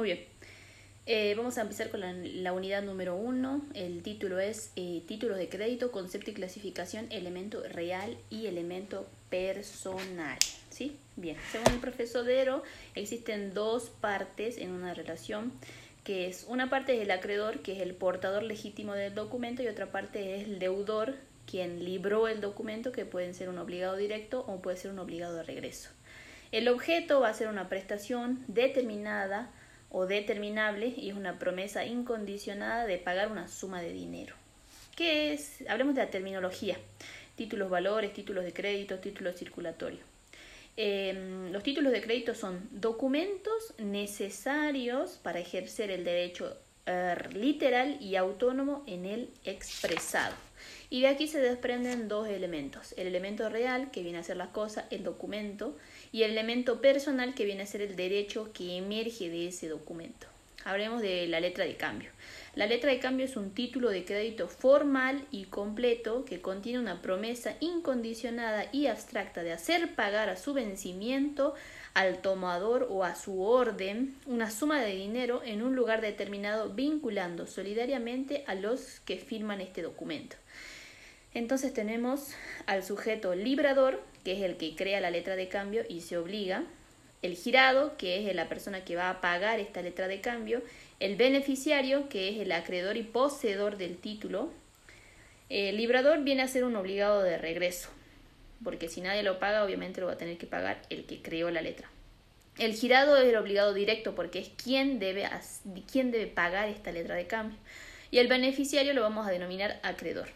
Muy bien. Eh, vamos a empezar con la, unidad número uno. El título es eh, Títulos de crédito, concepto y clasificación, elemento real y elemento personal. ¿Sí? Bien. Según el profesor Dero, existen dos partes en una relación que es una parte es el acreedor, que es el portador legítimo del documento, y otra parte es el deudor, quien libró el documento, que puede ser un obligado directo o puede ser un obligado de regreso. El objeto va a ser una prestación determinada o determinable y es una promesa incondicionada de pagar una suma de dinero. ¿Qué es? Hablemos de la terminología. Títulos valores, títulos de crédito, títulos circulatorios. Em, los títulos de crédito son documentos necesarios para ejercer el derecho er, literal y autónomo en el expresado. Y de aquí se desprenden dos elementos. El elemento real, que viene a ser la cosa, el documento, y el elemento personal, que viene a ser el derecho que emerge de ese documento. Hablemos de la letra de cambio. La letra de cambio es un título de crédito formal y completo que contiene una promesa incondicionada y abstracta de hacer pagar a su vencimiento al tomador o a su orden una suma de dinero en un lugar determinado vinculando solidariamente a los que firman este documento. Entonces tenemos al sujeto librador, que es el que crea la letra de cambio y se obliga, el girado, que es la persona que va a pagar esta letra de cambio, el beneficiario, que es el acreedor y poseedor del título, el librador viene a ser un obligado de regreso, porque si nadie lo paga, obviamente lo va a tener que pagar el que creó la letra. El girado es el obligado directo, porque es quien debe, quien debe pagar esta letra de cambio. Y el beneficiario lo vamos a denominar acreedor.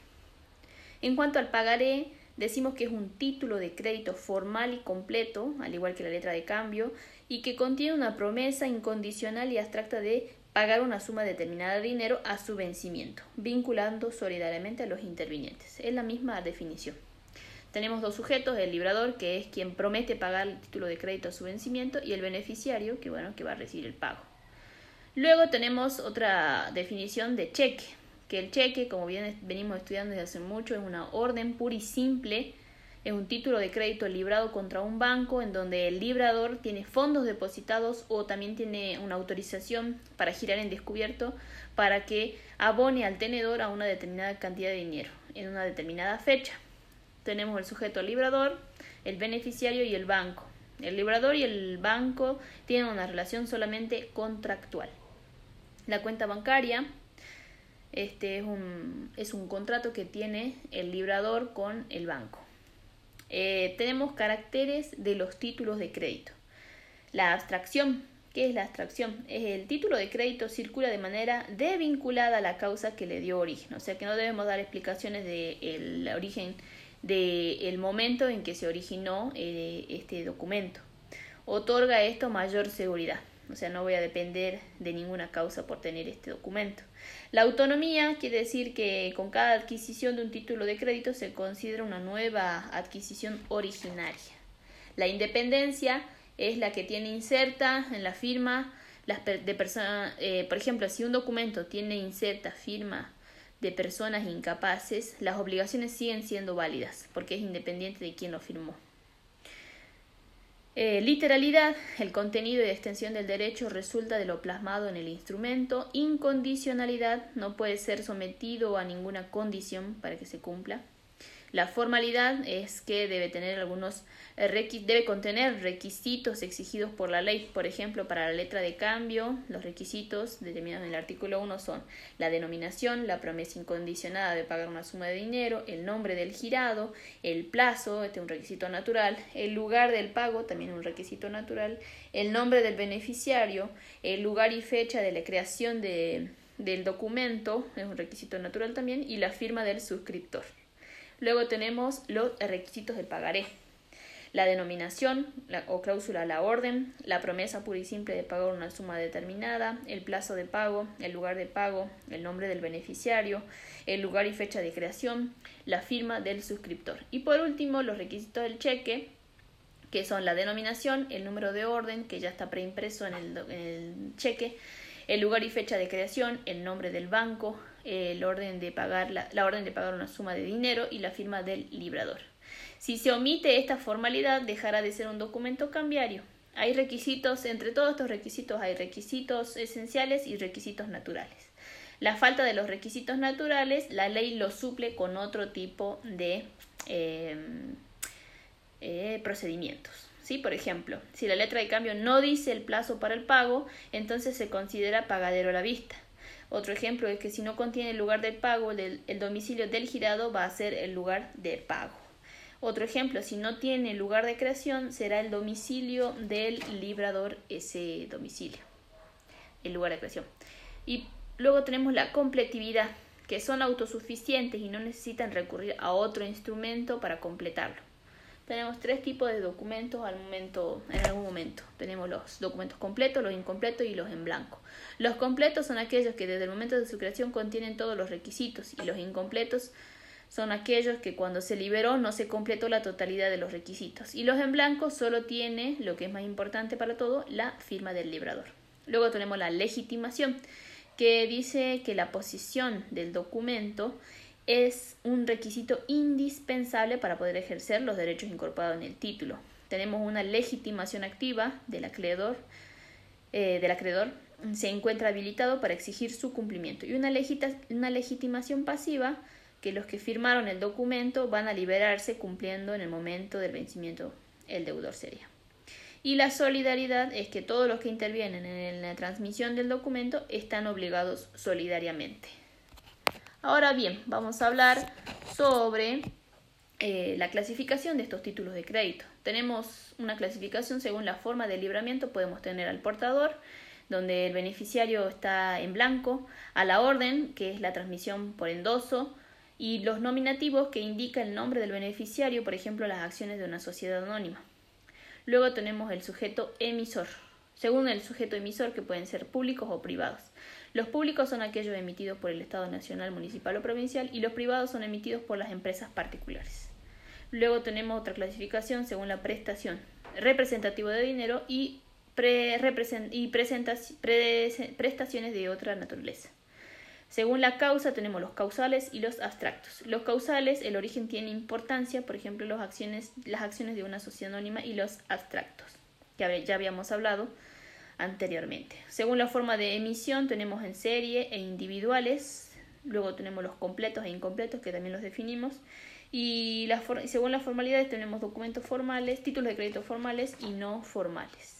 En cuanto al pagaré, decimos que es un título de crédito formal y completo, al igual que la letra de cambio, y que contiene una promesa incondicional y abstracta de pagar una suma determinada de dinero a su vencimiento, vinculando solidariamente a los intervinientes. Es la misma definición. Tenemos dos sujetos, el librador, que es quien promete pagar el título de crédito a su vencimiento, y el beneficiario, que bueno, que va a recibir el pago. Luego tenemos otra definición de cheque, que el cheque, como bien venimos estudiando desde hace mucho, es una orden pura y simple, es un título de crédito librado contra un banco en donde el librador tiene fondos depositados o también tiene una autorización para girar en descubierto para que abone al tenedor a una determinada cantidad de dinero en una determinada fecha. Tenemos el sujeto librador, el beneficiario y el banco. El librador y el banco tienen una relación solamente contractual. La cuenta bancaria este es un, es un contrato que tiene el librador con el banco. Eh, tenemos caracteres de los títulos de crédito. La abstracción. ¿Qué es la abstracción? Es el título de crédito circula de manera desvinculada a la causa que le dio origen. O sea que no debemos dar explicaciones del origen del momento en que se originó eh, este documento. Otorga esto mayor seguridad o sea, no voy a depender de ninguna causa por tener este documento. La autonomía quiere decir que con cada adquisición de un título de crédito se considera una nueva adquisición originaria. La independencia es la que tiene inserta en la firma las de personas, eh, por ejemplo, si un documento tiene inserta firma de personas incapaces, las obligaciones siguen siendo válidas porque es independiente de quién lo firmó. Eh, literalidad, el contenido y extensión del derecho resulta de lo plasmado en el instrumento. Incondicionalidad, no puede ser sometido a ninguna condición para que se cumpla. La formalidad es que debe tener algunos eh, debe contener requisitos exigidos por la ley. Por ejemplo, para la letra de cambio, los requisitos determinados en el artículo 1 son la denominación, la promesa incondicionada de pagar una suma de dinero, el nombre del girado, el plazo, este es un requisito natural, el lugar del pago, también un requisito natural, el nombre del beneficiario, el lugar y fecha de la creación de, del documento, es un requisito natural también, y la firma del suscriptor. Luego tenemos los requisitos del pagaré. La denominación o cláusula la orden, la promesa pura y simple de pagar una suma determinada, el plazo de pago, el lugar de pago, el nombre del beneficiario, el lugar y fecha de creación, la firma del suscriptor. Y por último, los requisitos del cheque, que son la denominación, el número de orden, que ya está preimpreso en el cheque, el lugar y fecha de creación, el nombre del banco, el orden de pagar la, orden de pagar una suma de dinero y la firma del librador. Si se omite esta formalidad, dejará de ser un documento cambiario. Hay requisitos, entre todos estos requisitos hay requisitos esenciales y requisitos naturales. La falta de los requisitos naturales, la ley lo suple con otro tipo de em, eh, procedimientos. ¿Sí? Por ejemplo, si la letra de cambio no dice el plazo para el pago, entonces se considera pagadero a la vista. Otro ejemplo es que si no contiene el lugar del pago, el, domicilio del girado va a ser el lugar de pago. Otro ejemplo, si no tiene lugar de creación, será el domicilio del librador ese domicilio, el lugar de creación. Y luego tenemos la completividad, que son autosuficientes y no necesitan recurrir a otro instrumento para completarlo. Tenemos tres tipos de documentos al momento, en algún momento. Tenemos los documentos completos, los incompletos y los en blanco. Los completos son aquellos que desde el momento de su creación contienen todos los requisitos y los incompletos son aquellos que cuando se liberó no se completó la totalidad de los requisitos. Y los en blanco solo tiene, lo que es más importante para todo, la firma del librador. Luego tenemos la legitimación, que dice que la posición del documento es un requisito indispensable para poder ejercer los derechos incorporados en el título. Tenemos una legitimación activa del acreedor, eh, del acreedor se encuentra habilitado para exigir su cumplimiento y una, una legitimación pasiva que los que firmaron el documento van a liberarse cumpliendo en el momento del vencimiento el deudor sería. Y la solidaridad es que todos los que intervienen en la transmisión del documento están obligados solidariamente. Ahora bien, vamos a hablar sobre eh, la clasificación de estos títulos de crédito. Tenemos una clasificación según la forma de libramiento. Podemos tener al portador, donde el beneficiario está en blanco, a la orden, que es la transmisión por endoso, y los nominativos que indican el nombre del beneficiario, por ejemplo, las acciones de una sociedad anónima. Luego tenemos el sujeto emisor, según el sujeto emisor que pueden ser públicos o privados. Los públicos son aquellos emitidos por el Estado nacional, municipal o provincial y los privados son emitidos por las empresas particulares. Luego tenemos otra clasificación según la prestación, representativo de dinero y, prestaciones de otra naturaleza. Según la causa tenemos los causales y los abstractos. Los causales, el origen tiene importancia, por ejemplo, las acciones de una sociedad anónima y los abstractos, que ya habíamos hablado anteriormente. Según la forma de emisión tenemos en serie e individuales, luego tenemos los completos e incompletos que también los definimos y según las formalidades tenemos documentos formales, títulos de crédito formales y no formales.